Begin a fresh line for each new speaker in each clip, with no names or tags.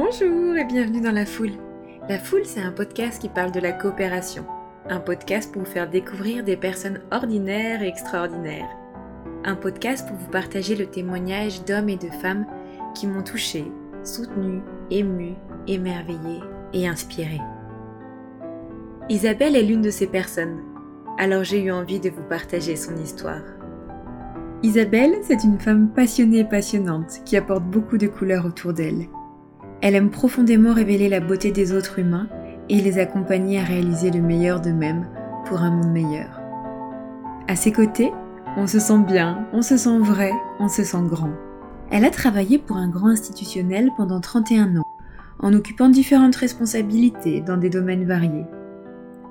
Bonjour et bienvenue dans La Foule. La Foule, c'est un podcast qui parle de la coopération. Un podcast pour vous faire découvrir des personnes ordinaires et extraordinaires. Un podcast pour vous partager le témoignage d'hommes et de femmes qui m'ont touché, soutenu, ému, émerveillé et inspiré. Isabelle est l'une de ces personnes, alors j'ai eu envie de vous partager son histoire. Isabelle, c'est une femme passionnée et passionnante qui apporte beaucoup de couleurs autour d'elle. Elle aime profondément révéler la beauté des autres humains et les accompagner à réaliser le meilleur d'eux-mêmes pour un monde meilleur. À ses côtés, on se sent bien, on se sent vrai, on se sent grand. Elle a travaillé pour un grand institutionnel pendant 31 ans, en occupant différentes responsabilités dans des domaines variés.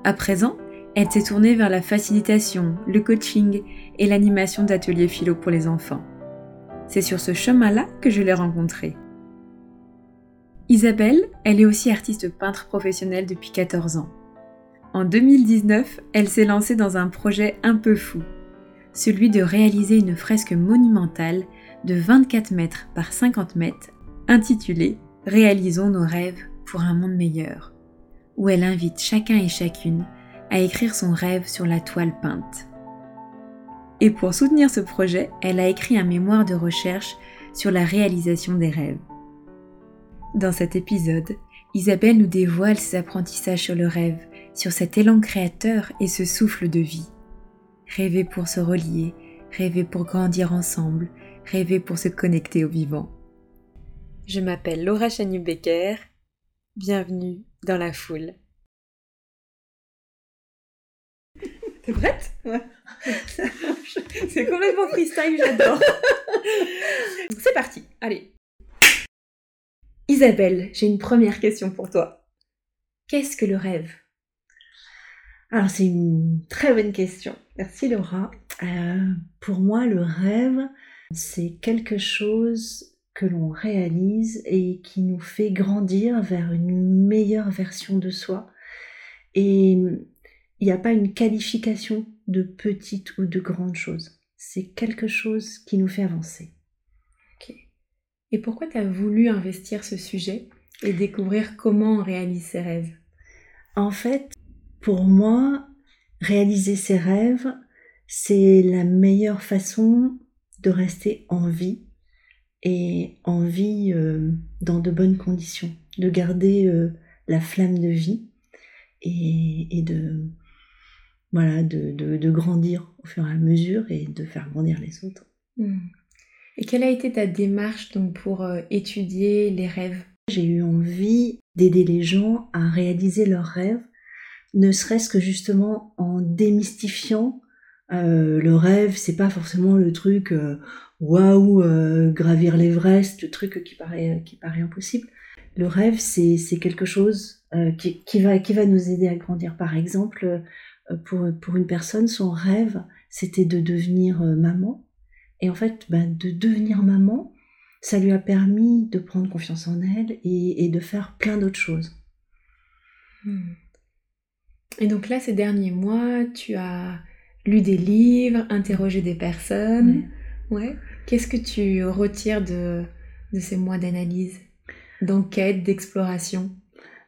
À présent, elle s'est tournée vers la facilitation, le coaching et l'animation d'ateliers philo pour les enfants. C'est sur ce chemin-là que je l'ai rencontrée. Isabelle, elle est aussi artiste peintre professionnelle depuis 14 ans. En 2019, elle s'est lancée dans un projet un peu fou, celui de réaliser une fresque monumentale de 24 mètres par 50 mètres intitulée Réalisons nos rêves pour un monde meilleur, où elle invite chacun et chacune à écrire son rêve sur la toile peinte. Et pour soutenir ce projet, elle a écrit un mémoire de recherche sur la réalisation des rêves. Dans cet épisode, Isabelle nous dévoile ses apprentissages sur le rêve, sur cet élan créateur et ce souffle de vie. Rêver pour se relier, rêver pour grandir ensemble, rêver pour se connecter au vivant. Je m'appelle Laura Chanu-Becker. Bienvenue dans la foule. T'es prête?
Ouais.
C'est complètement freestyle, j'adore. C'est parti, allez. Isabelle, j'ai une première question pour toi. Qu'est-ce que le rêve?
Alors c'est une très bonne question. Merci Laura. Euh, pour moi, le rêve, c'est quelque chose que l'on réalise et qui nous fait grandir vers une meilleure version de soi. Et il n'y a pas une qualification de petite ou de grande chose. C'est quelque chose qui nous fait avancer.
Et pourquoi tu as voulu investir ce sujet et découvrir comment on réalise ses rêves?
En fait, pour moi, réaliser ses rêves, c'est la meilleure façon de rester en vie et en vie euh, dans de bonnes conditions, de garder euh, la flamme de vie et, et de voilà de, de, de, grandir au fur et à mesure et de faire grandir les autres.
Hmm. Et quelle a été ta démarche donc pour euh, étudier les rêves?
J'ai eu envie d'aider les gens à réaliser leurs rêves, ne serait-ce que justement en démystifiant euh, le rêve, c'est pas forcément le truc euh, waouh, euh, gravir l'Everest, le truc qui paraît, qui paraît impossible. Le rêve, c'est, quelque chose qui, qui, va, qui va nous aider à grandir. Par exemple, pour, pour une personne, son rêve, c'était de devenir maman. Et en fait, ben, de devenir maman, ça lui a permis de prendre confiance en elle et, et de faire plein d'autres choses.
Hmm. Et donc là, ces derniers mois, tu as lu des livres, interrogé des personnes.
Oui.
Ouais. Qu'est-ce que tu retires de, de ces mois d'analyse, d'enquête, d'exploration?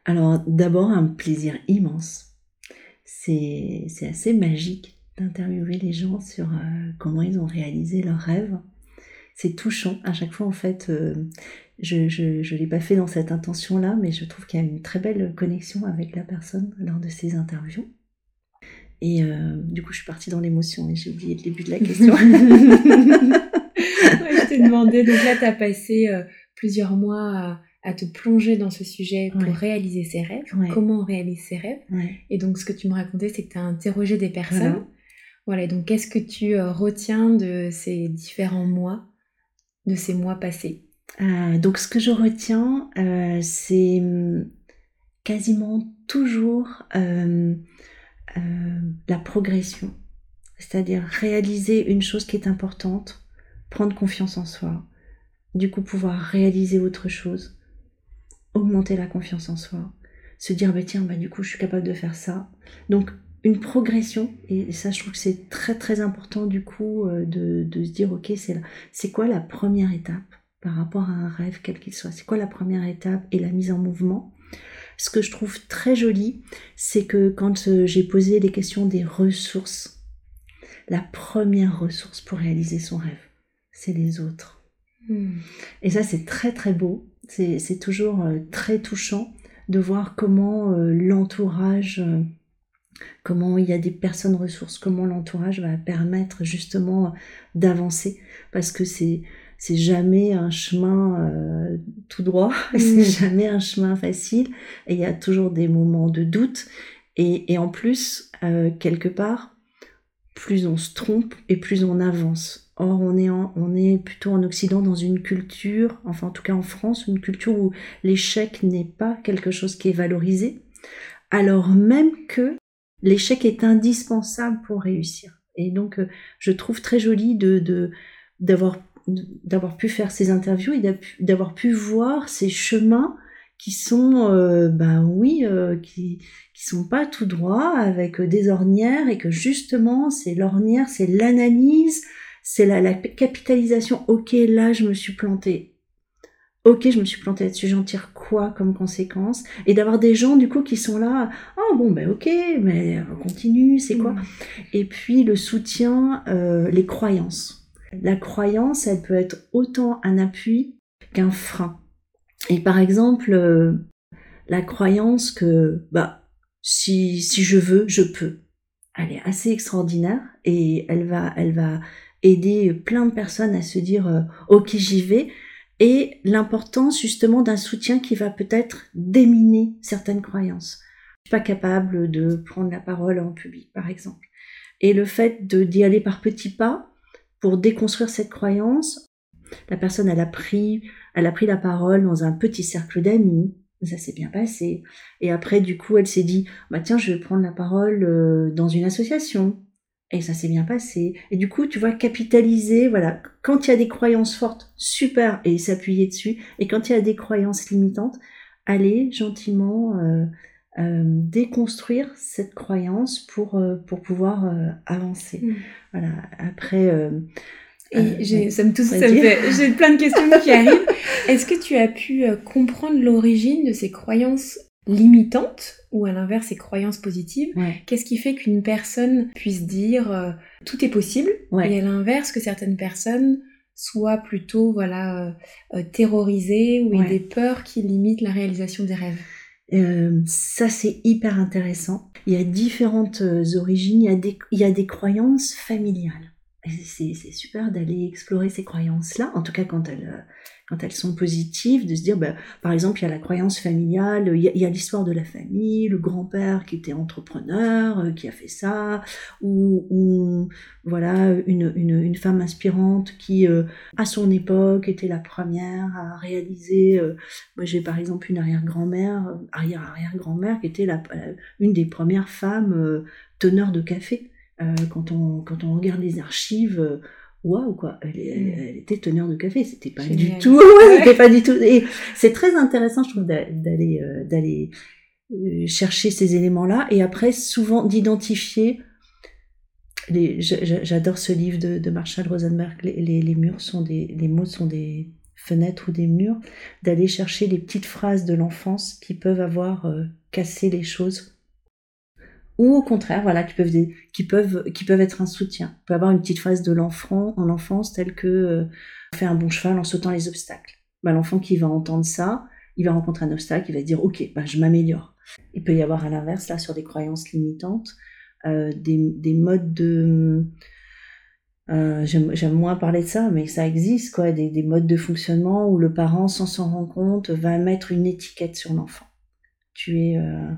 Alors d'abord un plaisir immense. C'est assez magique d'interviewer les gens sur euh, comment ils ont réalisé leurs rêves. C'est touchant. À chaque fois, en fait, euh, je ne l'ai pas fait dans cette intention-là, mais je trouve qu'il y a une très belle connexion avec la personne lors de ces interviews. Et euh, du coup, je suis partie dans l'émotion et j'ai oublié le début de la question.
ouais, je t'ai demandé, donc là, tu as passé euh, plusieurs mois à, à, te plonger dans ce sujet pour
Ouais.
réaliser ses rêves,
Ouais.
comment on réalise ses rêves.
ouais.
Et donc, ce que tu me racontais, c'est que tu as interrogé des personnes.
Voilà.
Voilà, donc qu'est-ce que tu euh, retiens de ces différents mois, de ces mois passés?
Euh, donc, ce que je retiens, euh, c'est hum, quasiment toujours la progression. C'est-à-dire réaliser une chose qui est importante, prendre confiance en soi, du coup pouvoir réaliser autre chose, augmenter la confiance en soi, se dire bah tiens bah du coup je suis capable de faire ça. Donc une progression et ça je trouve que c'est très très important du coup euh, de, de se dire ok c'est c'est quoi la première étape par rapport à un rêve, quel qu'il soit? C'est quoi la première étape et la mise en mouvement? Ce que je trouve très joli, c'est que quand euh, j'ai posé les questions des ressources, la première ressource pour réaliser son rêve, c'est les autres. Hmm. Et ça, c'est très très beau. C'est toujours euh, très touchant de voir comment l'entourage comment il y a des personnes ressources, comment l'entourage va permettre justement d'avancer, parce que c'est c'est jamais un chemin euh, tout droit, c'est jamais un chemin facile, et il y a toujours des moments de doute, et, et en plus, euh, quelque part, plus on se trompe et plus on avance. Or, on est, on est plutôt en Occident dans une culture, enfin en tout cas en France, une culture où l'échec n'est pas quelque chose qui est valorisé, alors même que l'échec est indispensable pour réussir. Et donc, euh, je trouve très joli de d'avoir d'avoir pu faire ces interviews et d'avoir pu voir ces chemins qui sont, euh, ben oui, euh, qui qui sont pas tout droits avec des ornières et que justement c'est l'ornière, c'est l'analyse, c'est la, la, capitalisation. Ok, là je me suis plantée ok, je me suis plantée là-dessus, j'en tire quoi comme conséquence? Et d'avoir des gens du coup qui sont là, oh bon ben ok, mais on continue, c'est quoi mm? Et puis le soutien, euh, les croyances. La croyance, elle peut être autant un appui qu'un frein. Et par exemple, euh, la croyance que bah si si je veux, je peux. Elle est assez extraordinaire et elle va elle va aider plein de personnes à se dire euh, ok j'y vais et l'importance justement d'un soutien qui va peut-être déminer certaines croyances. Je suis pas capable de prendre la parole en public, par exemple. Et le fait d'y aller par petits pas pour déconstruire cette croyance, la personne elle a pris, elle a pris la parole dans un petit cercle d'amis, ça s'est bien passé. Et après du coup elle s'est dit bah tiens je vais prendre la parole euh, dans une association et ça s'est bien passé. Et du coup, tu vois, capitaliser, voilà, quand il y a des croyances fortes, super, et s'appuyer dessus. Et quand il y a des croyances limitantes, aller gentiment euh, euh, déconstruire cette croyance pour, euh, pour pouvoir avancer. Mm. Voilà, après...
et j'ai, ça me touche, ça me fait, j'ai plein de questions qui arrivent. Est-ce que tu as pu comprendre l'origine de ces croyances limitantes ou à l'inverse ces croyances positives. Qu'est-ce qui fait qu'une personne puisse dire euh, tout est possible et à l'inverse que certaines personnes soient plutôt voilà euh, euh, terrorisées ou aient des peurs qui limitent la réalisation des rêves?
ça c'est hyper intéressant. Il y a différentes origines, il y a des, il y a des croyances familiales. C'est super d'aller explorer ces croyances-là, en tout cas quand elles, quand elles sont positives, de se dire, bah, par exemple, il y a la croyance familiale, il y a, l'histoire de la famille, le grand-père qui était entrepreneur, euh, qui a fait ça, ou, voilà une, une, femme inspirante qui, euh, à son époque, était la première à réaliser. Euh, moi, j'ai par exemple une arrière-grand-mère, arrière-arrière-grand-mère qui était la, une des premières femmes teneurs de café. quand on quand on regarde les archives waouh quoi. Elle, mm. elle, était teneur de café c'était pas du tout c'était pas du tout. Et c'est très intéressant je trouve d'aller euh, d'aller euh, chercher ces éléments là et après souvent d'identifier j'adore ce livre de, de Marshall Rosenberg les, les, murs sont des les mots sont des fenêtres ou des murs d'aller chercher les petites phrases de l'enfance qui peuvent avoir euh, cassé les choses ou au contraire, voilà, qui peuvent, qui peuvent, qui peuvent être un soutien. On peut avoir une petite phrase de l'enfant en enfance telle que euh, fait un bon cheval en sautant les obstacles. Bah, l'enfant qui va entendre ça, il va rencontrer un obstacle, il va dire ok, bah, je m'améliore. Il peut y avoir à l'inverse là sur des croyances limitantes, euh, des, des, modes de euh, j'aime moins parler de ça, mais ça existe, quoi, des, des, modes de fonctionnement où le parent, sans s'en rendre compte, va mettre une étiquette sur l'enfant. Tu es, euh,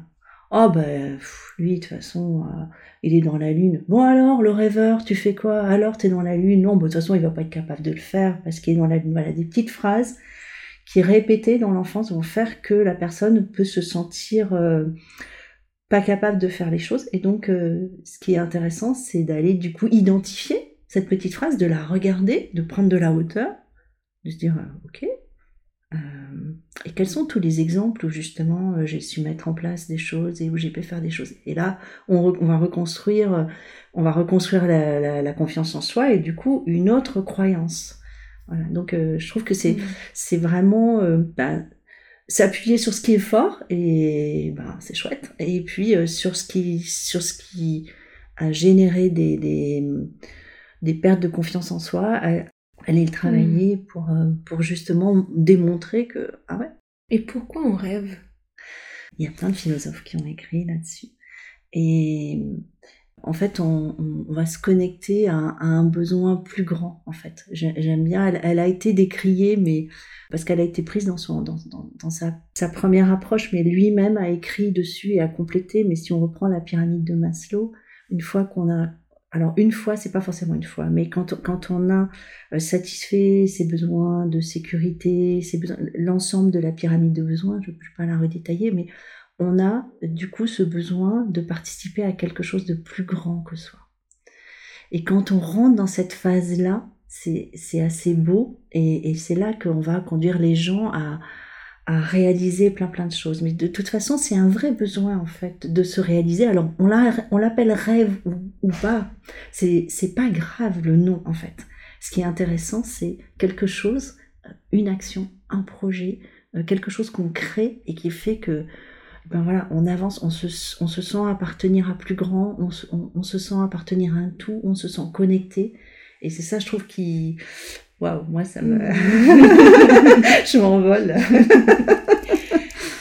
Oh ben, lui, de toute façon, euh, il est dans la lune. Bon alors, le rêveur, tu fais quoi? Alors, t'es dans la lune? Non, de toute façon, il va pas être capable de le faire parce qu'il est dans la lune. Voilà, des petites phrases qui, répétées dans l'enfance, vont faire que la personne peut se sentir euh, pas capable de faire les choses. Et donc, euh, ce qui est intéressant, c'est d'aller, du coup, identifier cette petite phrase, de la regarder, de prendre de la hauteur, de se dire, ok, euh, et quels sont tous les exemples où justement euh, j'ai su mettre en place des choses et où j'ai pu faire des choses? Et là, on, va reconstruire, on va reconstruire la, confiance en soi et du coup une autre croyance. Voilà. Donc euh, je trouve que c'est c'est vraiment bah, s'appuyer sur ce qui est fort et bah, c'est chouette. Et puis sur ce qui sur ce qui a généré des, des, des pertes de confiance en soi, aller le travailler mm. pour, pour justement démontrer que ah ouais.
Et pourquoi on rêve?
Il y a plein de philosophes qui ont écrit là-dessus. Et en fait, on, va se connecter à, un besoin plus grand, en fait. J'aime bien, elle, a été décriée, mais parce qu'elle a été prise dans, son, dans, dans, sa, sa, première approche, mais lui-même a écrit dessus et a complété. Mais si on reprend la pyramide de Maslow, une fois qu'on a... Alors une fois, c'est pas forcément une fois, mais quand, quand on a euh, satisfait ses besoins de sécurité, l'ensemble de la pyramide de besoins, je ne vais pas la redétailler, mais on a du coup ce besoin de participer à quelque chose de plus grand que soi. Et quand on rentre dans cette phase-là, c'est assez beau et, c'est là qu'on va conduire les gens à, réaliser plein plein de choses. Mais de toute façon, c'est un vrai besoin en fait de se réaliser. Alors on l'appelle rêve ou, pas, c'est pas grave le nom en fait. Ce qui est intéressant, c'est quelque chose, une action, un projet, euh, quelque chose qu'on crée et qui fait que ben voilà, on avance, on se, on se sent appartenir à plus grand, on se, on, se sent appartenir à un tout, on se sent connecté. Et c'est ça, je trouve, qui. Waouh, moi, ça me. je m'envole.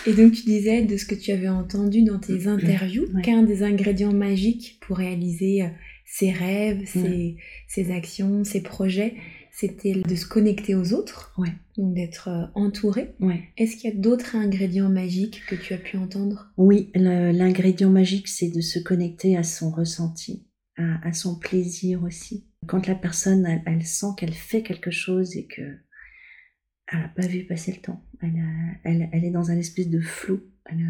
Et donc, tu disais de ce que tu avais entendu dans tes interviews qu'un des ingrédients magiques pour réaliser euh, ses rêves, ses, ses actions, ses projets, c'était de se connecter aux autres,
ouais.
d'être euh, entouré.
Ouais.
Est-ce qu'il y a d'autres ingrédients magiques que tu as pu entendre?
Oui, l'ingrédient magique, c'est de se connecter à son ressenti, à, son plaisir aussi. Quand la personne, elle, sent qu'elle fait quelque chose et que elle n'a pas vu passer le temps, elle, est dans un espèce de flou. Elle,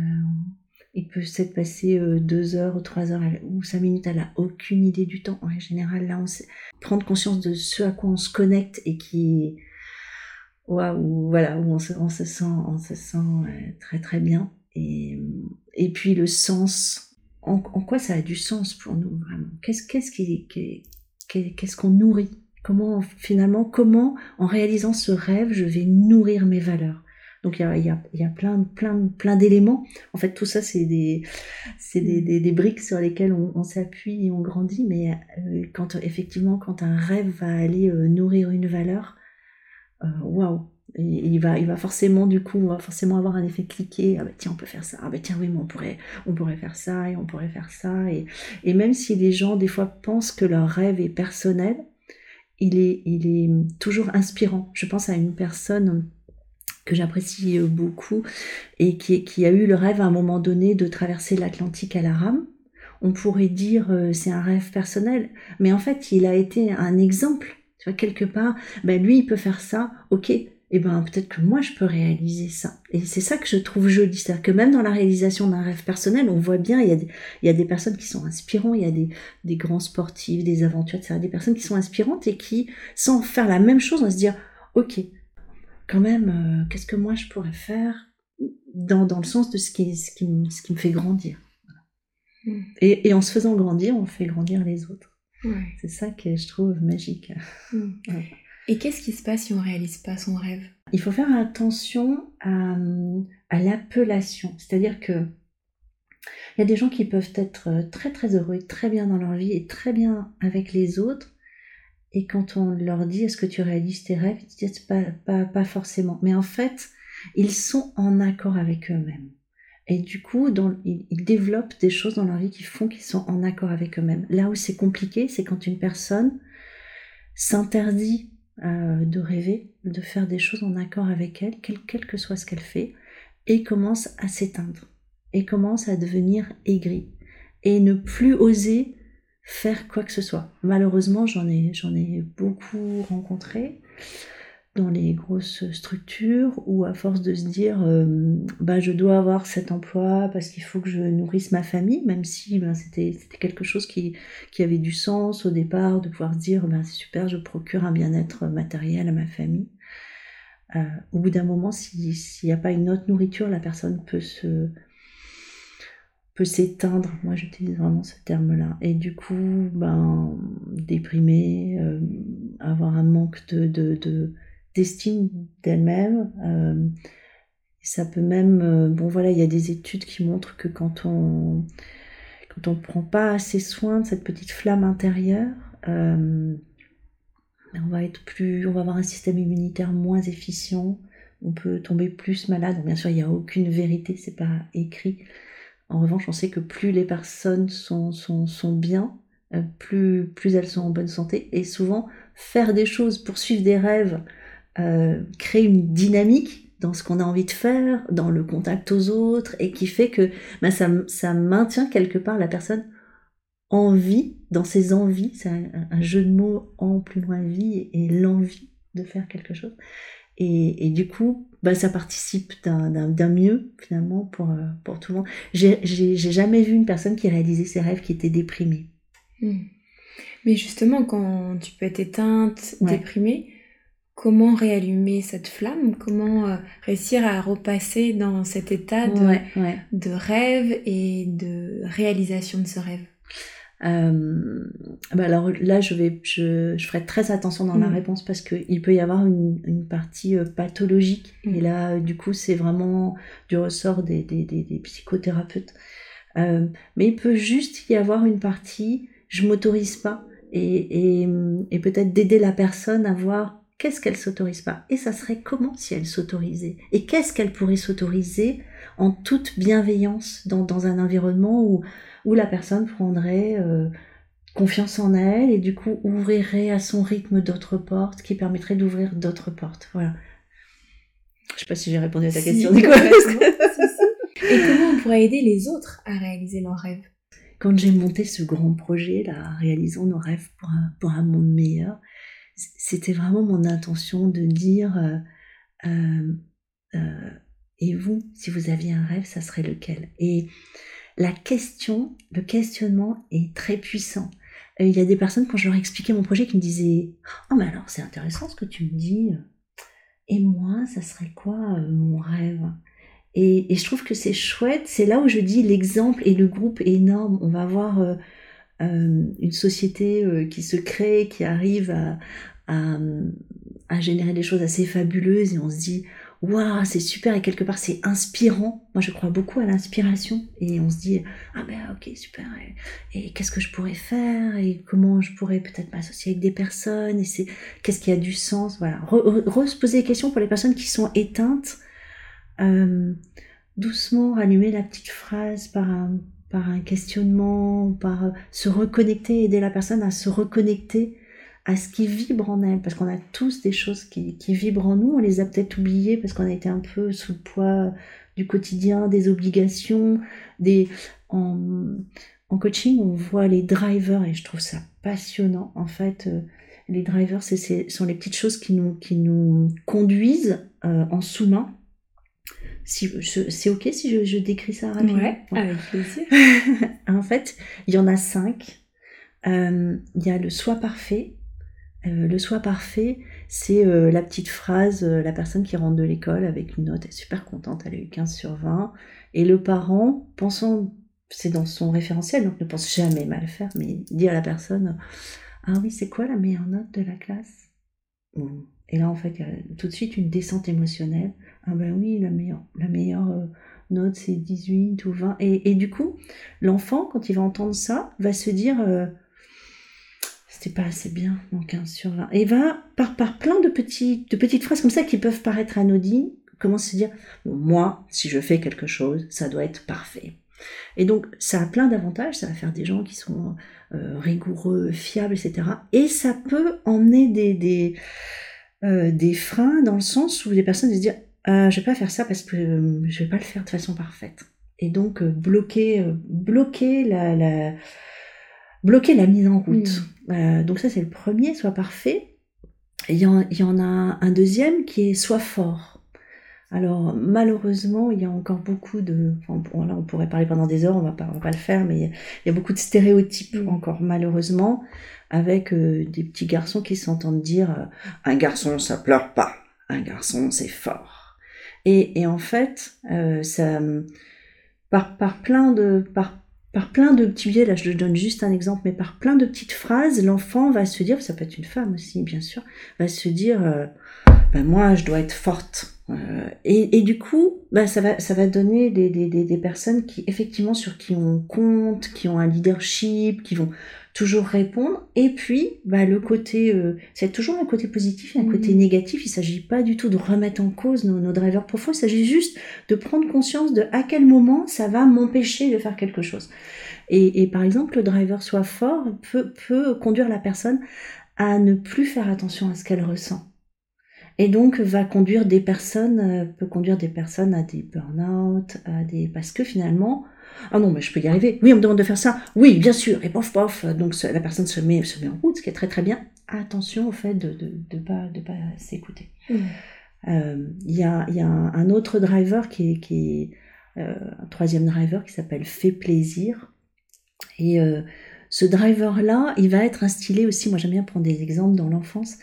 il peut s'être passé euh, deux heures ou trois heures ou cinq minutes, elle n'a aucune idée du temps. En général, là, on sait prendre conscience de ce à quoi on se connecte et qui, waouh, voilà, où on se, on se sent, on se sent euh, très très bien. Et, puis le sens, en, quoi ça a du sens pour nous vraiment? Qu'est-ce qu'est-ce qui, qu'est-ce qu'on nourrit? Comment finalement, comment en réalisant ce rêve, je vais nourrir mes valeurs? Donc il y a, y, a, y a, plein, plein, plein d'éléments. En fait, tout ça, c'est des, c'est des, des, des, briques sur lesquelles on, on s'appuie et on grandit. Mais euh, quand effectivement, quand un rêve va aller euh, nourrir une valeur, euh, waouh, wow. Il va, il va forcément du coup, on va forcément avoir un effet cliqué. Ah bah tiens, on peut faire ça. Ah bah tiens, oui, mais on pourrait, on pourrait faire ça et on pourrait faire ça. Et, et même si les gens des fois pensent que leur rêve est personnel, il est, il est toujours inspirant. Je pense à une personne que j'apprécie euh, beaucoup et qui, qui, a eu le rêve à un moment donné de traverser l'Atlantique à la rame. On pourrait dire euh, c'est un rêve personnel, mais en fait il a été un exemple. Tu vois, quelque part, ben lui il peut faire ça, ok, eh ben peut-être que moi je peux réaliser ça. Et c'est ça que je trouve joli, c'est-à-dire que même dans la réalisation d'un rêve personnel, on voit bien, il y a des, il y a des personnes qui sont inspirantes, il y a des, des grands sportifs, des aventures, etc., des personnes qui sont inspirantes et qui, sans faire la même chose, vont se dire, ok, quand même, euh, qu'est-ce que moi je pourrais faire dans, dans le sens de ce qui, ce qui, ce qui me fait grandir. Et, et, en se faisant grandir, on fait grandir les autres. C'est ça que je trouve magique.
Hmm. Et qu'est-ce qui se passe si on réalise pas son rêve?
Il faut faire attention à, l'appellation. C'est-à-dire que il y a des gens qui peuvent être très très heureux, très bien dans leur vie et très bien avec les autres, et quand on leur dit est-ce que tu réalises tes rêves, ils disent pas, pas, pas forcément. Mais en fait, ils sont en accord avec eux-mêmes. Et du coup, dans, ils, développent des choses dans leur vie qui font qu'ils sont en accord avec eux-mêmes. Là où c'est compliqué, c'est quand une personne s'interdit euh, de rêver, de faire des choses en accord avec elle, quel, que soit ce qu'elle fait, et commence à s'éteindre, et commence à devenir aigrie, et ne plus oser faire quoi que ce soit. Malheureusement, j'en ai beaucoup rencontré dans les grosses structures où à force de se dire euh, bah je dois avoir cet emploi parce qu'il faut que je nourrisse ma famille même si ben, c'était, quelque chose qui, qui avait du sens au départ de pouvoir dire ben, c'est super je procure un bien-être matériel à ma famille euh, au bout d'un moment s'il n'y a pas une autre nourriture la personne peut se peut s'éteindre. Moi, j'utilise vraiment ce terme-là. Et du coup, ben, déprimer, euh, avoir un manque de, d'estime d'elle-même. Euh, ça peut même, euh, bon voilà, il y a des études qui montrent que quand on quand on prend pas assez soin de cette petite flamme intérieure, euh, on va être plus, on va avoir un système immunitaire moins efficient, on peut tomber plus malade. Bien sûr, il n'y a aucune vérité, c'est pas écrit. En revanche, on sait que plus les personnes sont, sont, sont bien, plus, plus elles sont en bonne santé. Et souvent, faire des choses, poursuivre des rêves, euh, créer une dynamique dans ce qu'on a envie de faire, dans le contact aux autres, et qui fait que ben, ça, ça maintient quelque part la personne en vie, dans ses envies. C'est un, jeu de mots en plus loin vie et l'envie de faire quelque chose. Et, et du coup, ben, ça participe d'un mieux finalement pour, euh, pour tout le monde. J'ai jamais vu une personne qui réalisait ses rêves qui était déprimée.
Hmm. Mais justement, quand tu peux être éteinte, déprimée, comment réallumer cette flamme Comment euh, réussir à repasser dans cet état de, de rêve et de réalisation de ce rêve
euh, bah alors là, je vais, je, je ferai très attention dans la hmm. réponse parce qu'il peut y avoir une, une partie euh, pathologique. Et hmm. là, du coup, c'est vraiment du ressort des, des, des, des psychothérapeutes. Euh, mais il peut juste y avoir une partie je m'autorise pas et, et, peut-être d'aider la personne à voir qu'est-ce qu'elle s'autorise pas? Et ça serait comment si elle s'autorisait? Et qu'est-ce qu'elle pourrait s'autoriser en toute bienveillance dans, dans, un environnement où, où la personne prendrait euh, confiance en elle et du coup ouvrirait à son rythme d'autres portes qui permettrait d'ouvrir d'autres portes? Voilà. Je sais pas si j'ai répondu à ta question Nicolas.
et comment on pourrait aider les autres à réaliser leurs rêves?
Quand j'ai monté ce grand projet, là, réalisons nos rêves pour un, pour un monde meilleur, c'était vraiment mon intention de dire euh, euh, euh, et vous, si vous aviez un rêve, ça serait lequel? Et la question, le questionnement est très puissant. Il y a des personnes, quand je leur expliquais mon projet, qui me disaient Oh, mais alors, c'est intéressant ce que tu me dis. Et moi, ça serait quoi mon rêve? Et, je trouve que c'est chouette. C'est là où je dis l'exemple et le groupe est énorme. On va euh, une société qui se crée, qui arrive à, à, générer des choses assez fabuleuses et on se dit waouh c'est super. Et quelque part c'est inspirant. Moi je crois beaucoup à l'inspiration. Et on se dit ah ben ok super. Et, qu'est-ce que je pourrais faire? Et comment je pourrais peut-être m'associer avec des personnes? Et c'est qu'est-ce qui a du sens? Voilà. Re, se poser des questions pour les personnes qui sont éteintes. Euh, doucement rallumer la petite phrase par un, par un questionnement, par se reconnecter, aider la personne à se reconnecter à ce qui vibre en elle, parce qu'on a tous des choses qui, qui vibrent en nous, on les a peut-être oubliées parce qu'on a été un peu sous le poids du quotidien, des obligations, des... En, en coaching, on voit les drivers et je trouve ça passionnant. En fait, euh, les drivers, ce sont les petites choses qui nous, qui nous conduisent en sous-main si, c'est ok si je, décris ça rapidement?
Ouais, avec plaisir.
en fait, il y en a cinq. Euh, il y a le soi parfait. Euh, le soi parfait, c'est euh, la petite phrase, la personne qui rentre de l'école avec une note, elle est super contente, elle a eu 15 sur 20. Et le parent, pensant, c'est dans son référentiel, donc ne pense jamais mal faire, mais dit à la personne, ah oui, c'est quoi la meilleure note de la classe? Et là, en fait, tout de suite une descente émotionnelle. Ah ben oui, la meilleure, la meilleure euh, note c'est 18 ou 20. Et, du coup, l'enfant, quand il va entendre ça, va se dire euh, c'était pas assez bien, mon 15 sur 20. Et va, par, par plein de, petits, de petites phrases comme ça qui peuvent paraître anodines, commence à se dire moi, si je fais quelque chose, ça doit être parfait. Et donc, ça a plein d'avantages, ça va faire des gens qui sont euh, rigoureux, fiables, etc. Et ça peut emmener des, des, des freins dans le sens où les personnes vont se dire euh, je vais pas faire ça parce que euh, je vais pas le faire de façon parfaite. Et donc euh, bloquer, euh, bloquer la, bloquer la mise en route. Mm. donc ça c'est le premier, soit parfait. Il y, en, il y en a un deuxième qui est soit fort. Alors malheureusement, il y a encore beaucoup de, enfin, là on pourrait parler pendant des heures, on va pas, on va pas le faire, mais il y a beaucoup de stéréotypes mm. encore malheureusement, avec des petits garçons qui s'entendent dire un garçon ça pleure pas, un garçon c'est fort. Et, et en fait, euh, ça, par, par plein de, par par plein de petits biais, là je donne juste un exemple, mais par plein de petites phrases, l'enfant va se dire, ça peut être une femme aussi bien sûr, va se dire, euh, ben moi je dois être forte. Euh, et, du coup, bah, ça, va, ça va donner des, des, des, personnes qui effectivement sur qui on compte, qui ont un leadership, qui vont toujours répondre. Et puis, bah, le côté, euh, c'est toujours un côté positif et un côté mhm. négatif. Il s'agit pas du tout de remettre en cause nos, nos drivers profonds. Il s'agit juste de prendre conscience de à quel moment ça va m'empêcher de faire quelque chose. Et, et, par exemple, le driver soit fort peut, peut conduire la personne à ne plus faire attention à ce qu'elle ressent et donc va conduire des personnes, euh, peut conduire des personnes à des burn-out, à des parce que finalement, ah non mais je peux y arriver. Oui, on me demande de faire ça. Oui, bien sûr. Et pof pof. Donc la personne se met se met en route, ce qui est très très bien. Attention au fait de de, de pas de pas s'écouter. Mmh. Euh, il y a y a un, autre driver qui est qui est euh, un troisième driver qui s'appelle fait plaisir et ce driver là, il va être instillé aussi. Moi j'aime bien prendre des exemples dans l'enfance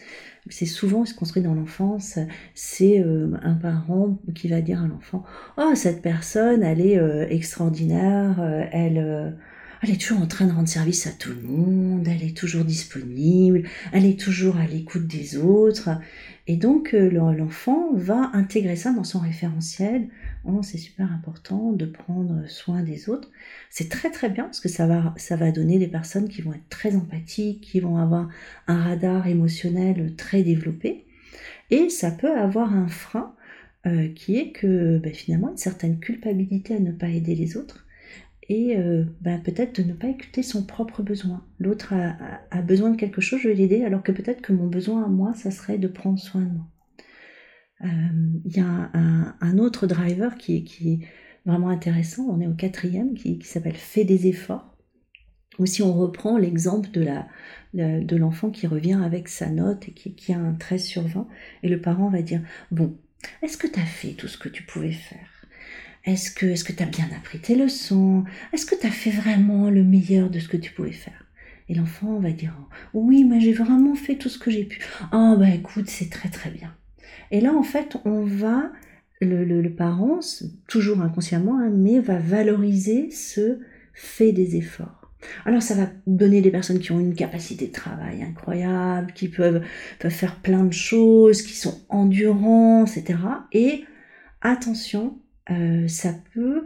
c'est souvent se construit dans l'enfance, c'est euh, un parent qui va dire à l'enfant "Oh, cette personne, elle est euh, extraordinaire, euh, elle elle est toujours en train de rendre service à tout le monde, elle est toujours disponible, elle est toujours à l'écoute des autres." Et donc l'enfant va intégrer ça dans son référentiel Oh, c'est super important de prendre soin des autres. C'est très très bien parce que ça va, ça va donner des personnes qui vont être très empathiques, qui vont avoir un radar émotionnel très développé. Et ça peut avoir un frein euh, qui est que ben, finalement une certaine culpabilité à ne pas aider les autres et euh, ben, peut-être de ne pas écouter son propre besoin. L'autre a, a, besoin de quelque chose, je vais l'aider, alors que peut-être que mon besoin à moi, ça serait de prendre soin de moi. Euh, il y a un, autre driver qui est, vraiment intéressant, on est au quatrième, qui, s'appelle Fais des efforts. Ou si on reprend l'exemple de l'enfant qui revient avec sa note et qui, a un 13 sur 20, et le parent va dire, bon, est-ce que tu as fait tout ce que tu pouvais faire? Est-ce que est-ce que tu as bien appris tes leçons? Est-ce que tu as fait vraiment le meilleur de ce que tu pouvais faire? Et l'enfant va dire, oui, mais j'ai vraiment fait tout ce que j'ai pu. Ah, oh, bah écoute, c'est très très bien. Et là, en fait, on va, le, parent, toujours inconsciemment, hein, mais va valoriser ce fait des efforts. Alors ça va donner des personnes qui ont une capacité de travail incroyable, qui peuvent, faire plein de choses, qui sont endurants, etc. Et attention, euh, ça peut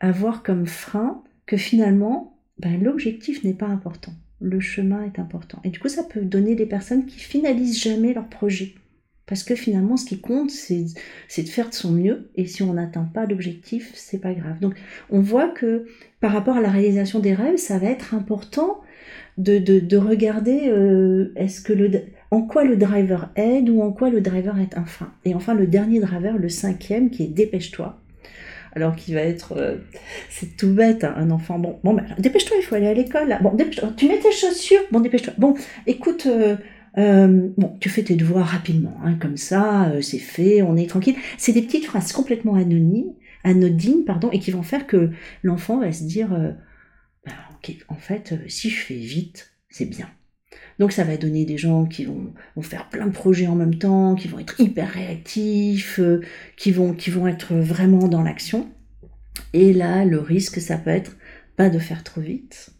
avoir comme frein que finalement, ben, l'objectif n'est pas important. Le chemin est important. Et du coup, ça peut donner des personnes qui finalisent jamais leur projet. Parce que finalement, ce qui compte, c'est de faire de son mieux. Et si on n'atteint pas l'objectif, c'est pas grave. Donc, on voit que par rapport à la réalisation des rêves, ça va être important de, de, de regarder euh, est-ce que le, en quoi le driver aide ou en quoi le driver est un frein. Et enfin, le dernier driver, le cinquième, qui est dépêche-toi. Alors qu'il va être, euh, c'est tout bête, hein, un enfant. Bon, bon, ben, dépêche-toi, il faut aller à l'école. Bon, dépêche-toi. Tu mets tes chaussures. Bon, dépêche-toi. Bon, écoute. Euh, euh, bon, tu fais tes devoirs rapidement, hein, comme ça, euh, c'est fait, on est tranquille. C'est des petites phrases complètement anonymes, anodines, pardon, et qui vont faire que l'enfant va se dire, euh, bah, ok, en fait, si je fais vite, c'est bien. Donc ça va donner des gens qui vont, vont, faire plein de projets en même temps, qui vont être hyper réactifs, qui vont, qui vont être vraiment dans l'action. Et là, le risque, ça peut être pas de faire trop vite,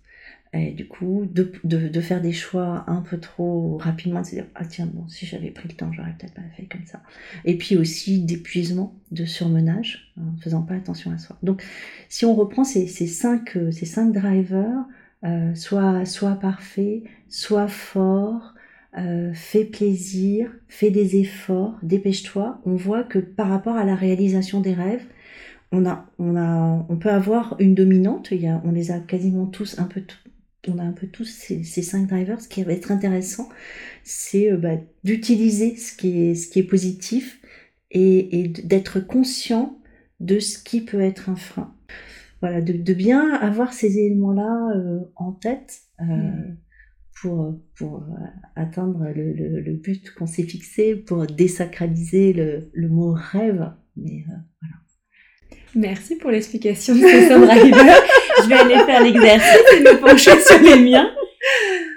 et du coup, de, de, faire des choix un peu trop rapidement, de se dire, ah tiens, bon, si j'avais pris le temps, j'aurais peut-être pas fait comme ça. Et puis aussi d'épuisement, de surmenage, en faisant pas attention à soi. Donc, si on reprend ces, ces, cinq, euh, ces cinq drivers, euh, soit, soit parfait, soit fort, euh, fais plaisir, fais des efforts, dépêche-toi, on voit que par rapport à la réalisation des rêves, on, a, on, a, on peut avoir une dominante, il y a, on les a quasiment tous un peu on a un peu tous ces, cinq drivers. Ce qui va être intéressant, c'est euh, bah, d'utiliser ce qui est, ce qui est positif et, d'être conscient de ce qui peut être un frein. Voilà, de, bien avoir ces éléments-là euh, en tête euh, mm. pour, pour atteindre le, but qu'on s'est fixé, pour désacraliser le, mot rêve. Mais voilà.
Merci pour l'explication de ce driver. je vais aller faire l'exercice et me pencher sur les miens.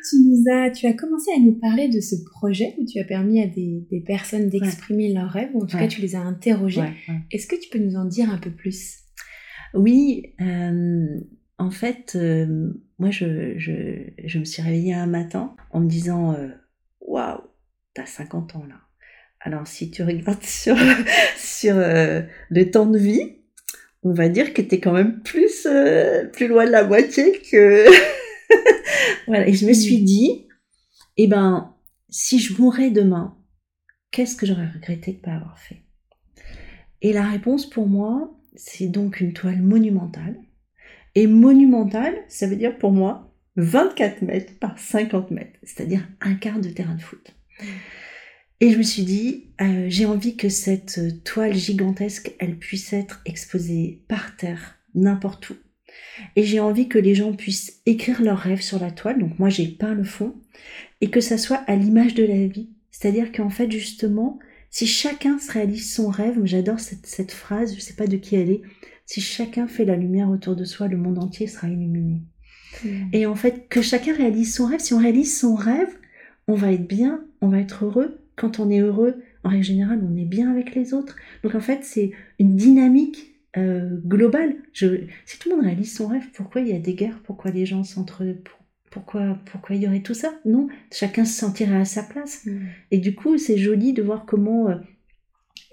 Tu nous as, tu as commencé à nous parler de ce projet où tu as permis à des, des personnes d'exprimer leurs rêves, ou en tout cas tu les as interrogés. Est-ce que tu peux nous en dire un peu plus?
Oui, euh, en fait, euh, moi, je, je, me suis réveillée un matin en me disant euh, Waouh, t'as 50 ans là. Alors, si tu regardes sur, sur euh, le temps de vie, on va dire que quand même plus, plus loin de la moitié que. voilà, et je me suis dit Eh ben, si je mourais demain, qu'est-ce que j'aurais regretté de ne pas avoir fait? Et la réponse pour moi, c'est donc une toile monumentale et monumental, ça veut dire pour moi 24 mètres par 50 mètres, c'est-à-dire un quart de terrain de foot. Et je me suis dit, euh, j'ai envie que cette toile gigantesque, elle puisse être exposée par terre, n'importe où. Et j'ai envie que les gens puissent écrire leurs rêves sur la toile. Donc moi, j'ai peint le fond. Et que ça soit à l'image de la vie. C'est-à-dire qu'en fait, justement, si chacun se réalise son rêve, j'adore cette, cette phrase, je ne sais pas de qui elle est, si chacun fait la lumière autour de soi, le monde entier sera illuminé. Hmm. Et en fait, que chacun réalise son rêve, si on réalise son rêve, on va être bien, on va être heureux. Quand on est heureux, en règle générale, on est bien avec les autres. Donc en fait, c'est une dynamique euh, globale. Je, si tout le monde réalise son rêve, pourquoi il y a des guerres? Pourquoi les gens s'entre... Pourquoi, pourquoi il y aurait tout ça? Non, chacun se sentirait à sa place. Hmm. Et du coup, c'est joli de voir comment euh,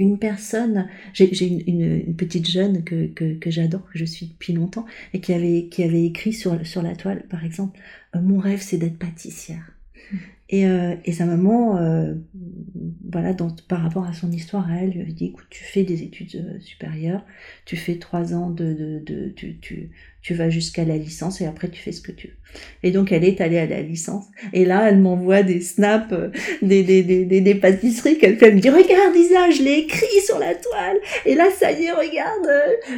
une personne, j'ai une, petite jeune que, que, j'adore, que je suis depuis longtemps, et qui avait, qui avait écrit sur, sur la toile, par exemple, euh, Mon rêve, c'est d'être pâtissière. Et, euh, et, sa maman, euh, voilà, par rapport à son histoire, elle lui avait dit, écoute, tu fais des études supérieures, tu fais trois ans de, de, de tu, tu, tu vas jusqu'à la licence et après tu fais ce que tu veux. Et donc elle est allée à la licence. Et là, elle m'envoie des snaps, euh, des, des, des, des, pâtisseries qu'elle fait. Elle me dit, regarde Isa, je l'ai écrit sur la toile. Et là, ça y est, regarde,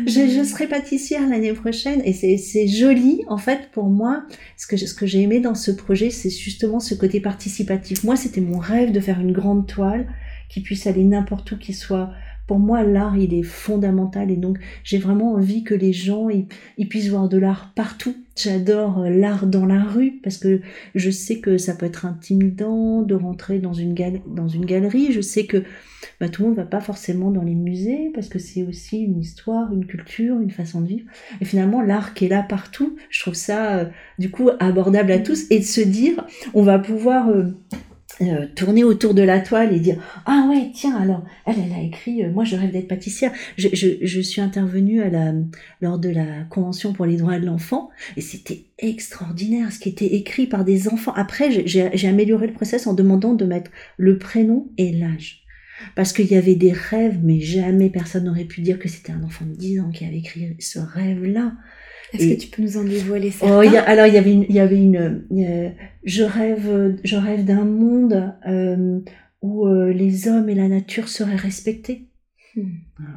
je, je serai pâtissière l'année prochaine. Et c'est joli, en fait, pour moi. Ce que, ce que j'ai aimé dans ce projet, c'est justement ce côté participatif. Moi, c'était mon rêve de faire une grande toile qui puisse aller n'importe où, qui soit pour moi, l'art, il est fondamental et donc j'ai vraiment envie que les gens ils, puissent voir de l'art partout. J'adore euh, l'art dans la rue parce que je sais que ça peut être intimidant de rentrer dans une, galerie. Je sais que bah, tout le monde va pas forcément dans les musées parce que c'est aussi une histoire, une culture, une façon de vivre. Et finalement, l'art qui est là partout, je trouve ça euh, du coup abordable à tous et de se dire, on va pouvoir euh, euh, tourner autour de la toile et dire ah ouais tiens alors elle elle a écrit euh, moi je rêve d'être pâtissière je, je, je, suis intervenue à la lors de la convention pour les droits de l'enfant et c'était extraordinaire ce qui était écrit par des enfants. Après j'ai amélioré le process en demandant de mettre le prénom et l'âge. Parce qu'il y avait des rêves mais jamais personne n'aurait pu dire que c'était un enfant de 10 ans qui avait écrit ce rêve là
est-ce que tu peux nous en dévoiler
certains? oh, Alors il y avait une, il y avait une, je rêve, je rêve d'un monde euh, où euh, les hommes et la nature seraient respectés. Hmm.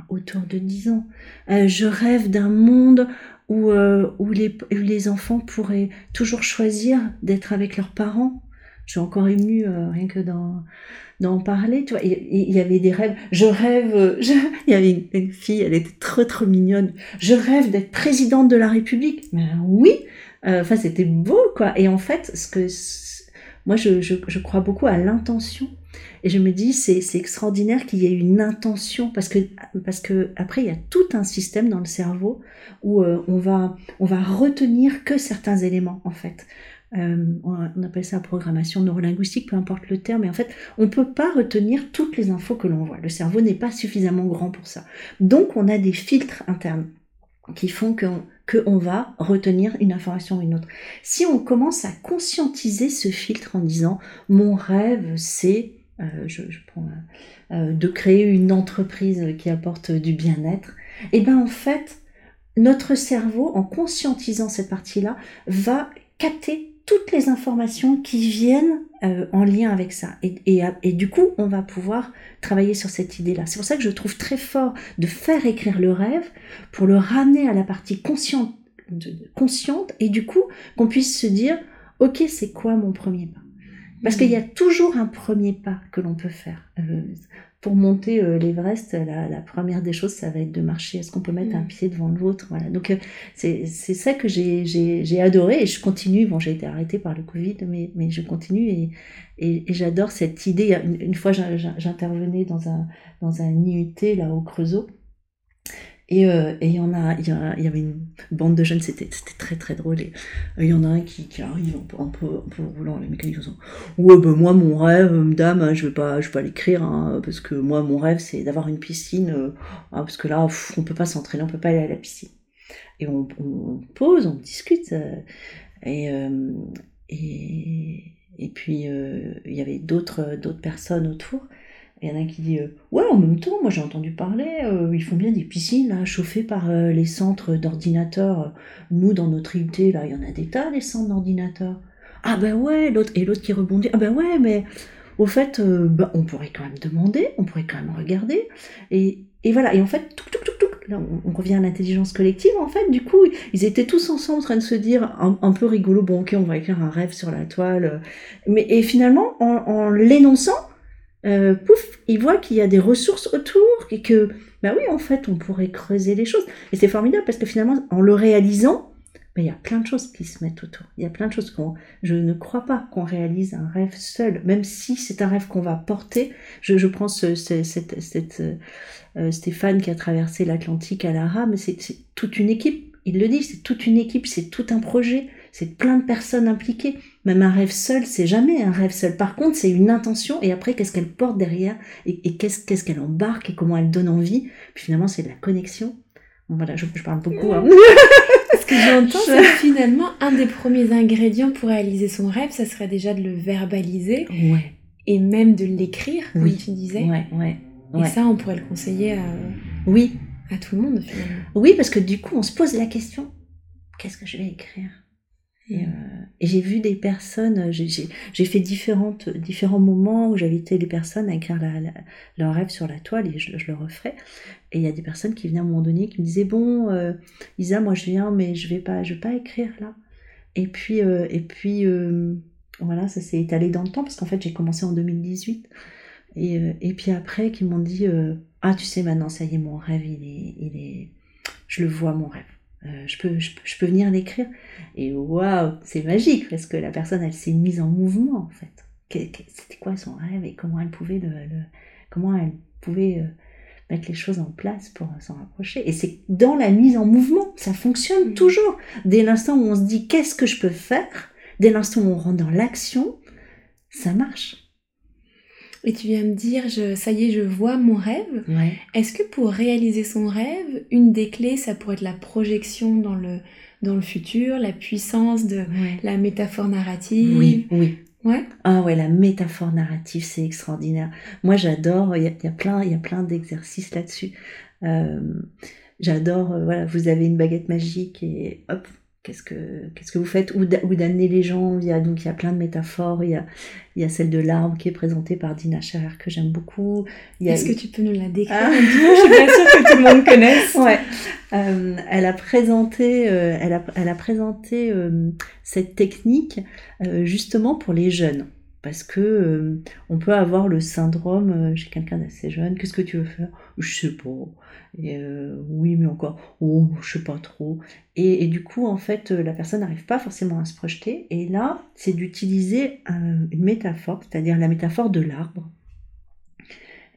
Autour de 10 ans. Euh, je rêve d'un monde où, où, les, où les enfants pourraient toujours choisir d'être avec leurs parents. Je suis encore émue rien que d'en parler, tu vois. Il y avait des rêves. Je rêve, il y avait une, fille, elle était trop trop mignonne. Je rêve d'être présidente de la République. Mais oui, euh, enfin c'était beau quoi. Et en fait, ce que moi je, je, je crois beaucoup à l'intention. Et je me dis, c'est, extraordinaire qu'il y ait une intention, parce que, parce que après, il y a tout un système dans le cerveau où euh, on, va, on va retenir que certains éléments, en fait. Euh, on appelle ça programmation neurolinguistique, peu importe le terme, mais en fait, on ne peut pas retenir toutes les infos que l'on voit. Le cerveau n'est pas suffisamment grand pour ça. Donc, on a des filtres internes qui font qu'on que va retenir une information ou une autre. Si on commence à conscientiser ce filtre en disant mon rêve c'est euh, euh, de créer une entreprise qui apporte du bien-être, et eh ben en fait notre cerveau en conscientisant cette partie-là va capter toutes les informations qui viennent euh, en lien avec ça. Et, et, du coup, on va pouvoir travailler sur cette idée-là. C'est pour ça que je trouve très fort de faire écrire le rêve pour le ramener à la partie consciente, consciente et du coup, qu'on puisse se dire, ok, c'est quoi mon premier pas? Parce qu'il y a toujours un premier pas que l'on peut faire. Euh, pour monter euh, l'Everest, la, la, première des choses, ça va être de marcher. Est-ce qu'on peut mettre un mm. pied devant l'autre? Voilà. Donc euh, c'est ça que j'ai adoré et je continue. Bon, j'ai été arrêtée par le Covid, mais, mais je continue et, et, j'adore cette idée. Une, fois, j'intervenais dans un, dans un IUT là au Creusot. Et euh, il y en a, y, avait une bande de jeunes, c'était très très drôle. Et il y en a un qui, qui arrive un peu, roulant, les mécaniques sont Ouais, ben moi, mon rêve, madame, hein, je vais pas, vais pas l'écrire, hein, parce que moi, mon rêve, c'est d'avoir une piscine, euh, hein, parce que là, on peut pas s'entraîner, on peut pas aller à la piscine. Et on, pose, on discute. Euh, et, et, et puis, il y avait d'autres personnes autour. Il y en a qui dit euh, Ouais, en même temps, moi j'ai entendu parler, euh, ils font bien des piscines là, chauffées par euh, les centres d'ordinateurs. Nous, dans notre IUT, là, il y en a des tas, des centres d'ordinateurs. Ah ben ouais, l'autre et l'autre qui rebondit Ah ben ouais, mais au fait, ben, on pourrait quand même demander, on pourrait quand même regarder. Et, et voilà, et en fait, tout, tout, tout, tout, là, on, revient à l'intelligence collective, en fait, du coup, ils étaient tous ensemble en train de se dire, un, peu rigolo, bon ok, on va écrire un rêve sur la toile. Mais, et finalement, en, en l'énonçant, euh, pouf, il voit qu'il y a des ressources autour et que, bah oui, en fait, on pourrait creuser les choses. Et c'est formidable parce que finalement, en le réalisant, bah, il y a plein de choses qui se mettent autour. Il y a plein de choses qu'on, je ne crois pas qu'on réalise un rêve seul, même si c'est un rêve qu'on va porter. Je, je prends ce, cette, cette euh, Stéphane qui a traversé l'Atlantique à la mais c'est toute une équipe. Il le dit, c'est toute une équipe, c'est tout un projet c'est plein de personnes impliquées. Même un rêve seul, c'est jamais un rêve seul. Par contre, c'est une intention et après, qu'est-ce qu'elle porte derrière et, qu'est-ce qu'elle embarque et comment elle donne envie. Puis finalement, c'est de la connexion. voilà, je, parle beaucoup. Hein.
Ce que j'entends, c'est finalement un des premiers ingrédients pour réaliser son rêve, ça serait déjà de le verbaliser
ouais.
et même de l'écrire, comme tu disais.
Ouais, ouais,
Et ça, on pourrait le conseiller à,
oui.
à tout le monde finalement.
Oui, parce que du coup, on se pose la question qu'est-ce que je vais écrire? Et, euh, et j'ai vu des personnes, j'ai fait différentes, différents moments où j'invitais les personnes à écrire la, leur rêve sur la toile et je, le referais. Et il y a des personnes qui venaient à un moment donné qui me disaient Bon, euh, Isa, moi je viens, mais je vais vais pas écrire là. Et puis, euh, et puis euh, voilà, ça s'est étalé dans le temps parce qu'en fait j'ai commencé en 2018. Et, euh, et puis après, qui m'ont dit Ah, tu sais, maintenant ça y est, mon rêve, il est, il est, je le vois, mon rêve. Euh, je, peux, je, peux venir l'écrire. Et waouh, c'est magique parce que la personne, elle s'est mise en mouvement en fait. C'était quoi son rêve et comment elle pouvait le, comment elle pouvait euh, mettre les choses en place pour s'en rapprocher. Et c'est dans la mise en mouvement, ça fonctionne mmh. toujours. Dès l'instant où on se dit qu'est-ce que je peux faire, dès l'instant où on rentre dans l'action, ça marche.
Et tu viens me dire, je, ça y est, je vois mon rêve. Est-ce que pour réaliser son rêve, une des clés, ça pourrait être la projection dans le, dans le futur, la puissance de la métaphore narrative?
Oui, oui.
Ouais.
Ah ouais, la métaphore narrative, c'est extraordinaire. Moi, j'adore. Il y a, y a, plein, il y a plein d'exercices là-dessus. Euh, j'adore. Euh, voilà, vous avez une baguette magique et hop, qu'est-ce que qu'est-ce que vous faites ou d'amener les gens? Il y a donc il y a plein de métaphores. Il y a il y a celle de l'arbre qui est présentée par Dina Scherer que j'aime beaucoup.
Est-ce que tu peux nous la décrire ah. je suis pas sûre que tout le monde connaisse.
Ouais. Euh, elle a présenté euh, elle a elle a présenté euh, cette technique justement pour les jeunes parce que euh, on peut avoir le syndrome euh, chez quelqu'un d'assez jeune qu'est-ce que tu veux faire? Je sais pas. Euh, oui mais encore oh je sais pas trop. Et, du coup en fait la personne n'arrive pas forcément à se projeter. Et là c'est d'utiliser une métaphore c'est-à-dire la métaphore de l'arbre.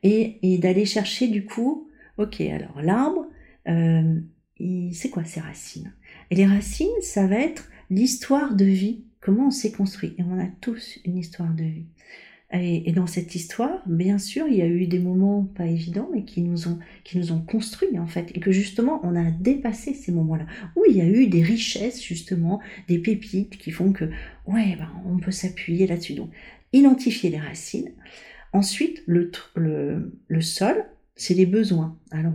Et d'aller chercher du coup ok alors l'arbre c'est quoi ses racines? Et les racines ça va être l'histoire de vie comment on s'est construit. Et on a tous une histoire de vie. Et, dans cette histoire, bien sûr, il y a eu des moments pas évidents, mais qui nous ont, qui nous ont construits en fait, et que justement, on a dépassé ces moments-là. Où il y a eu des richesses justement, des pépites qui font que, ouais, ben, on peut s'appuyer là-dessus. Donc, identifier les racines. Ensuite, le, le, le sol, c'est les besoins. Alors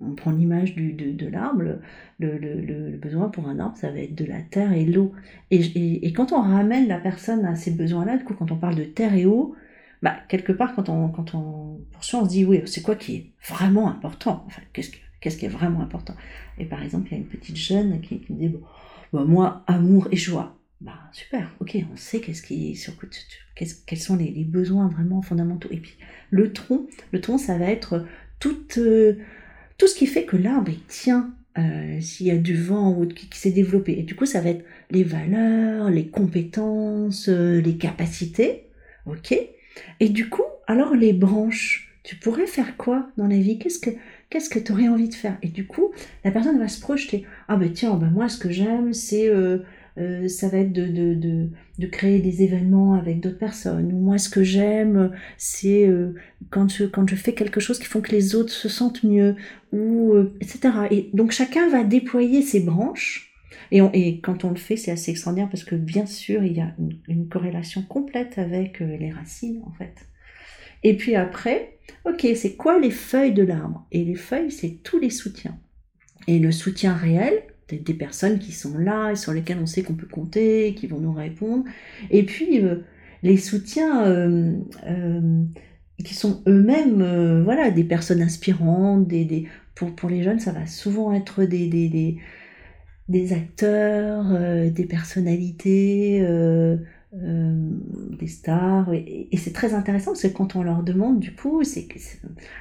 on, prend l'image de, de l'arbre, le, le, le, besoin pour un arbre, ça va être de la terre et l'eau. Et, et, quand on ramène la personne à ces besoins-là, du coup quand on parle de terre et eau, bah, quelque part quand on, quand on poursuit, on se dit oui, c'est quoi qui est vraiment important Enfin, qu'est-ce, qu'est-ce qui est vraiment important? Et par exemple, il y a une petite jeune qui, qui me dit, bon, bah, moi, amour et joie. Bah super, ok, on sait qu'est-ce qui sur quels sont les, besoins vraiment fondamentaux. Et puis le tronc, le tronc, ça va être tout, euh, tout ce qui fait que l'arbre tient euh, s'il y a du vent ou qui, qui s'est développé. Et du coup, ça va être les valeurs, les compétences, euh, les capacités, ok. Et du coup, alors les branches, tu pourrais faire quoi dans la vie? Qu'est-ce que Qu'est-ce que tu aurais envie de faire? Et du coup, la personne va se projeter. Ah ben tiens, ben moi ce que j'aime, c'est euh, euh, ça va être de, de, de, de, créer des événements avec d'autres personnes. Moi ce que j'aime, c'est euh, quand, je, quand je fais quelque chose qui font que les autres se sentent mieux, ou etc. Et donc chacun va déployer ses branches. Et, et quand on le fait, c'est assez extraordinaire parce que bien sûr, il y a une, une corrélation complète avec les racines en fait. Et puis après, ok, c'est quoi les feuilles de l'arbre? Et les feuilles, c'est tous les soutiens. Et le soutien réel, des, personnes qui sont là et sur lesquelles on sait qu'on peut compter, qui vont nous répondre. Et puis euh, les soutiens euh, euh, qui sont eux-mêmes, voilà, des personnes inspirantes. Des, pour, les jeunes, ça va souvent être des, acteurs, des personnalités. Des stars et, c'est très intéressant parce quand on leur demande du coup c'est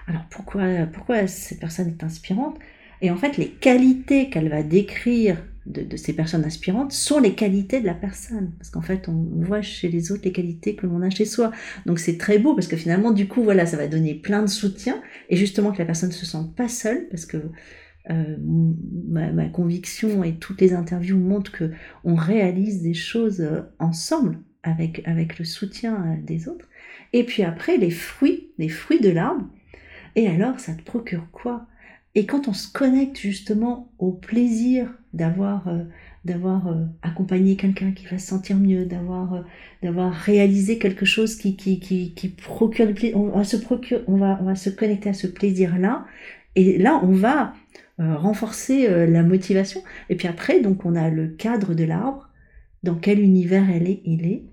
alors pourquoi pourquoi cette personne est inspirante et en fait les qualités qu'elle va décrire de, ces personnes inspirantes sont les qualités de la personne parce qu'en fait on voit chez les autres les qualités que l'on a chez soi donc c'est très beau parce que finalement du coup voilà ça va donner plein de soutien et justement que la personne ne se sente pas seule parce que euh, ma, conviction et toutes les interviews montrent que on réalise des choses euh, ensemble avec, avec le soutien euh, des autres. Et puis après, les fruits, les fruits de l'arbre. Et alors, ça te procure quoi? Et quand on se connecte justement au plaisir d'avoir d'avoir accompagné quelqu'un qui va se sentir mieux, d'avoir d'avoir réalisé quelque chose qui, qui, procure du plaisir, on va se on va, se connecter à ce plaisir-là. Et là, on va euh, renforcer euh, la motivation. Et puis après, donc on a le cadre de l'arbre, dans quel univers elle est, il est.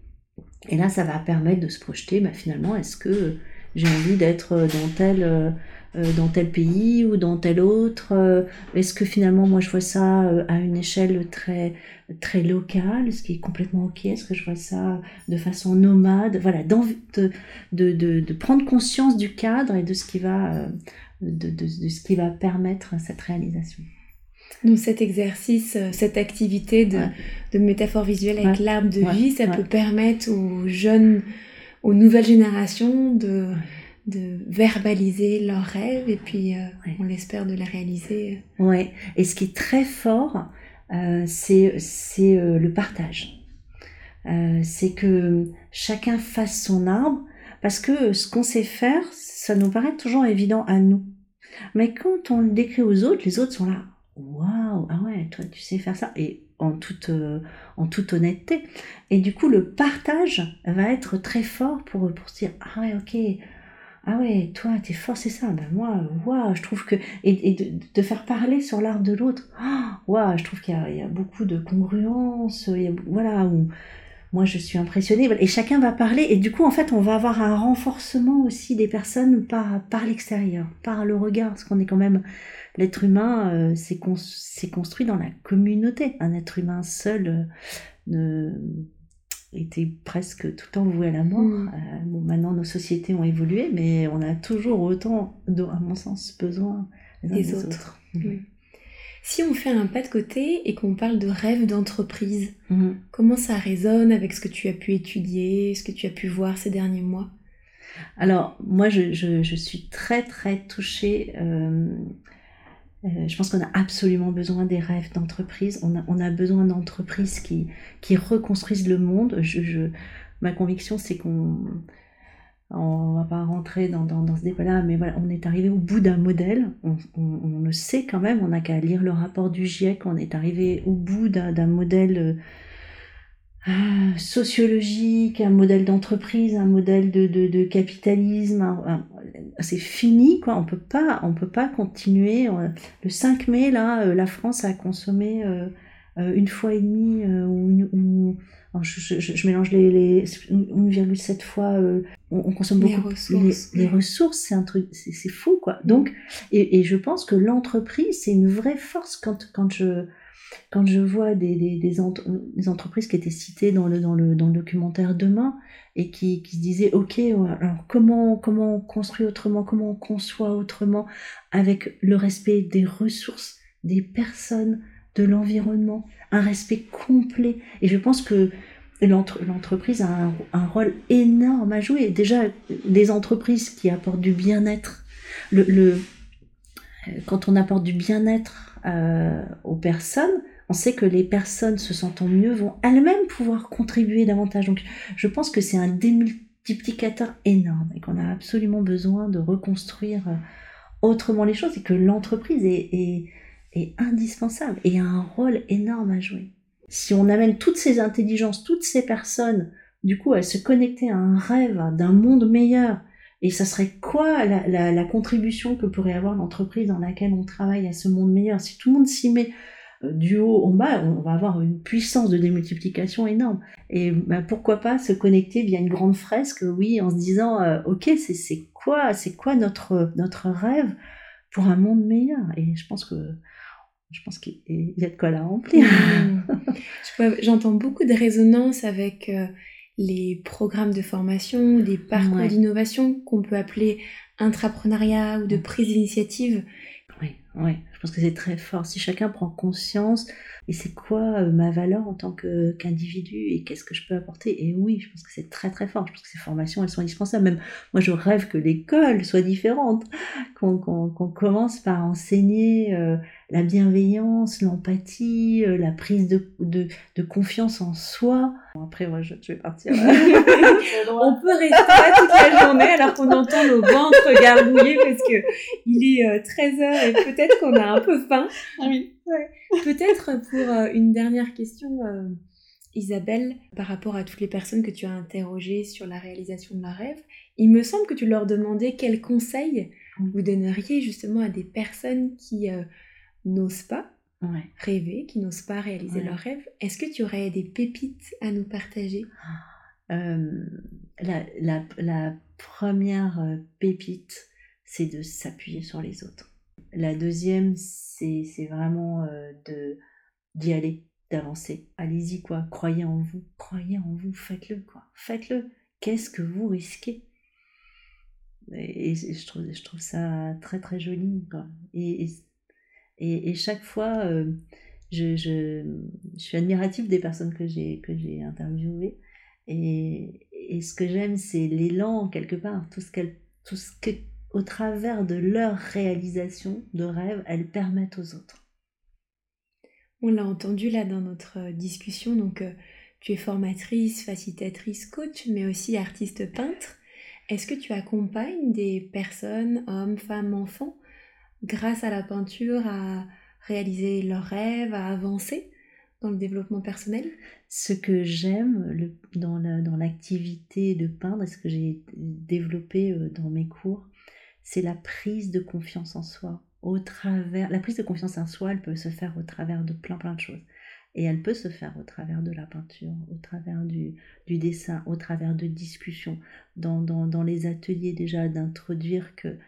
Et là, ça va permettre de se projeter, bah, finalement, est-ce que j'ai envie d'être dans tel, euh, dans tel pays ou dans tel autre Est-ce que finalement, moi, je vois ça à une échelle très, très locale, ce qui est complètement OK Est-ce que je vois ça de façon nomade Voilà, de, de, de, de, prendre conscience du cadre et de ce qui va de, ce qui va permettre cette réalisation.
Donc cet exercice, euh, cette activité de, métaphore visuelle avec l'arbre de vie, ça peut permettre aux jeunes, aux nouvelles générations de, de verbaliser leurs rêves et puis euh, on l'espère de les réaliser.
Ouais. Et ce qui est très fort, euh, c'est le partage. c'est que chacun fasse son arbre parce que ce qu'on sait faire, ça nous paraît toujours évident à nous. Mais quand on le décrit aux autres, les autres sont là. Waouh, ah ouais, toi tu sais faire ça. Et en toute, euh, en toute honnêteté. Et du coup, le partage va être très fort pour, pour se dire Ah ouais, ok. Ah ouais, toi, t'es fort, c'est ça. Ben moi, waouh, je trouve que. Et, de, faire parler sur l'art de l'autre, waouh, je trouve qu'il y, a beaucoup de congruence. Voilà, moi je suis impressionnée et chacun va parler et du coup en fait on va avoir un renforcement aussi des personnes par par l'extérieur par le regard parce qu'on est quand même l'être humain euh, c'est construit dans la communauté un être humain seul euh, était presque tout le temps voué à la mort mm. euh, bon, maintenant nos sociétés ont évolué mais on a toujours autant à mon sens besoin des, autres,
si on fait un pas de côté et qu'on parle de rêve d'entreprise, mhm. comment ça résonne avec ce que tu as pu étudier, ce que tu as pu voir ces derniers mois?
Alors, moi, je, suis très, très touchée. Euh, euh, je pense qu'on a absolument besoin des rêves d'entreprise. On a, besoin d'entreprises qui, reconstruisent le monde. ma conviction, c'est qu'on on va pas rentrer dans, ce débat-là, mais voilà, on est arrivé au bout d'un modèle. On, le sait quand même, on n'a qu'à lire le rapport du GIEC, on est arrivé au bout d'un modèle euh, sociologique, un modèle d'entreprise, un modèle de, capitalisme. C'est fini, quoi. On peut pas, on peut pas continuer. Le 5 mai, là, euh, la France a consommé euh, une fois et demie ou je, mélange les, les 1,7 fois, euh, on, consomme beaucoup
ressources,
les, ressources, c'est un truc, c'est fou quoi. Donc, et, et je pense que l'entreprise, c'est une vraie force quand, quand je quand je vois des, des, des, entreprises qui étaient citées dans le, dans le, dans le documentaire Demain et qui, qui se disaient ok alors comment comment on construit autrement comment on conçoit autrement avec le respect des ressources des personnes de l'environnement, un respect complet. Et je pense que l'entreprise a un, rôle énorme à jouer. Déjà, des entreprises qui apportent du bien-être. Le, quand on apporte du bien-être euh, aux personnes, on sait que les personnes se sentant mieux vont elles-mêmes pouvoir contribuer davantage. Donc je pense que c'est un démultiplicateur énorme et qu'on a absolument besoin de reconstruire euh, autrement les choses et que l'entreprise est, indispensable et a un rôle énorme à jouer. Si on amène toutes ces intelligences, toutes ces personnes, du coup, à se connecter à un rêve d'un monde meilleur, et ça serait quoi la, contribution que pourrait avoir l'entreprise dans laquelle on travaille à ce monde meilleur? Si tout le monde s'y met du haut en bas, on va avoir une puissance de démultiplication énorme. Et bah, pourquoi pas se connecter via une grande fresque, oui, en se disant, euh, ok, c'est quoi, c'est quoi notre notre rêve pour un monde meilleur? Et je pense que je pense qu'il y a de quoi la remplir.
J'entends beaucoup de résonance avec euh, les programmes de formation, des parcours d'innovation qu'on peut appeler intrapreneuriat ou de prise d'initiative.
Oui, oui. Je pense que c'est très fort. Si chacun prend conscience, et c'est quoi euh, ma valeur en tant qu'individu et qu'est-ce que je peux apporter? Et oui, je pense que c'est très très fort. Je pense que ces formations, elles sont indispensables. Même moi, je rêve que l'école soit différente, qu'on commence par enseigner euh, la bienveillance, l'empathie, euh, la prise de, de, de, confiance en soi. après, moi, je, vais partir.
on peut rester là toute la journée alors qu'on entend nos ventres gargouiller parce que il est 13h et peut-être qu'on a un peu faim. Ah. Peut-être pour euh, une dernière question, euh, Isabelle, par rapport à toutes les personnes que tu as interrogées sur la réalisation de leur rêve, il me semble que tu leur demandais quels conseils vous donneriez justement à des personnes qui euh, n'osent pas rêver, qui n'osent pas réaliser leur rêve. Est-ce que tu aurais des pépites à nous partager?
La, la, première pépite, c'est de s'appuyer sur les autres. La deuxième, c'est vraiment euh, de d'y aller, d'avancer. Allez-y, quoi. Croyez en vous. Croyez en vous. Faites-le, quoi. Faites-le. Qu'est-ce que vous risquez? Et, je, trouve, je trouve ça très, très joli, quoi. Et, et, et chaque fois, euh, je, je, suis admirative des personnes que j'ai interviewées. Et, et ce que j'aime, c'est l'élan, quelque part. Tout ce qu'elles tout ce que au travers de leur réalisation de rêve, elles permettent aux autres.
On l'a entendu là dans notre euh, discussion, donc euh, tu es formatrice, facilitatrice, coach, mais aussi artiste peintre. Est-ce que tu accompagnes des personnes, hommes, femmes, enfants, grâce à la peinture à réaliser leurs rêves, à avancer dans le développement personnel
Ce que j'aime dans l'activité de peindre et ce que j'ai développé euh, dans mes cours, c'est la prise de confiance en soi. Au travers, la prise de confiance en soi, elle peut se faire au travers de plein plein de choses. Et elle peut se faire au travers de la peinture, au travers du, du dessin, au travers de discussions, dans, dans, dans les ateliers déjà, d'introduire que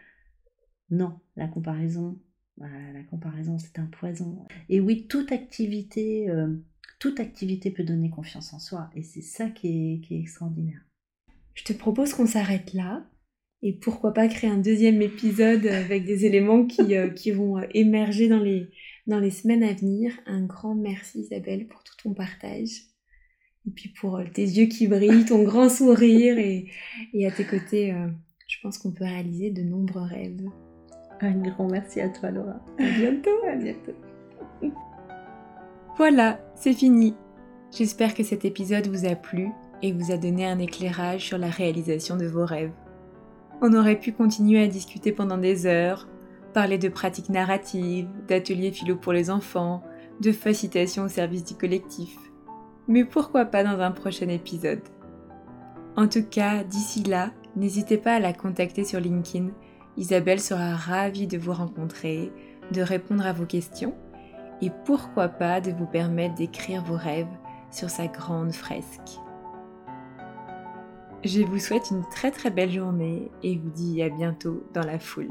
non, la comparaison, la comparaison c'est un poison. Et oui, toute activité, euh, toute activité peut donner confiance en soi. Et c'est ça qui est, extraordinaire.
Je te propose qu'on s'arrête là et pourquoi pas créer un deuxième épisode avec des éléments qui, euh, vont euh, émerger dans les, semaines à venir. Un grand merci Isabelle pour tout ton partage. Et puis pour tes yeux qui brillent, ton grand sourire et à tes côtés, je pense qu'on peut réaliser de nombreux rêves.
Un grand merci à toi Laura.
À bientôt.
à bientôt.
Voilà, c'est fini. J'espère que cet épisode vous a plu et vous a donné un éclairage sur la réalisation de vos rêves. On aurait pu continuer à discuter pendant des heures, parler de pratiques narratives, d'ateliers philo pour les enfants, de facilitation au service du collectif. Mais pourquoi pas dans un prochain épisode? En tout cas, d'ici là, n'hésitez pas à la contacter sur LinkedIn. Isabelle sera ravie de vous rencontrer, de répondre à vos questions et pourquoi pas de vous permettre d'écrire vos rêves sur sa grande fresque. Je vous souhaite une très très belle journée et vous dis à bientôt dans la foule.